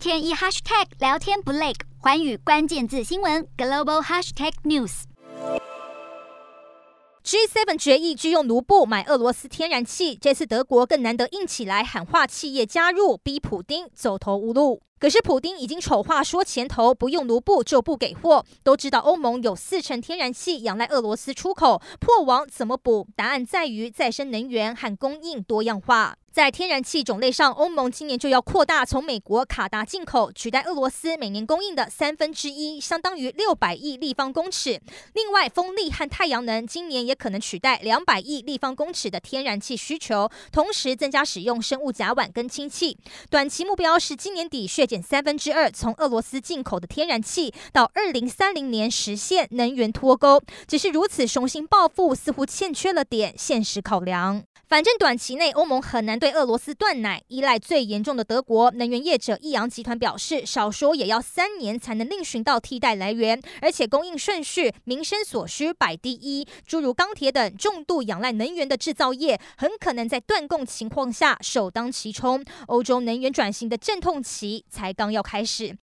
天一 hashtag 聊天不累，寰宇关键字新闻 global hashtag news。G7 决议军用卢布买俄罗斯天然气，这次德国更难得硬起来喊话企业加入，逼普丁走投无路。可是普丁已经丑话说前头，不用卢布就不给货。都知道欧盟有四成天然气仰赖俄罗斯出口，破网怎么补？答案在于再生能源和供应多样化。在天然气种类上，欧盟今年就要扩大从美国、卡达进口，取代俄罗斯每年供应的三分之一，相当于六百亿立方公尺。另外，风力和太阳能今年也可能取代两百亿立方公尺的天然气需求，同时增加使用生物甲烷跟氢气。短期目标是今年底削减三分之二从俄罗斯进口的天然气，到二零三零年实现能源脱钩。只是如此雄心抱负，似乎欠缺了点现实考量。反正短期内欧盟很难对俄罗斯断奶，依赖最严重的德国能源业者易阳集团表示，少说也要三年才能另寻到替代来源，而且供应顺序、民生所需摆第一，诸如钢铁等重度仰赖能源的制造业，很可能在断供情况下首当其冲。欧洲能源转型的阵痛期才刚要开始。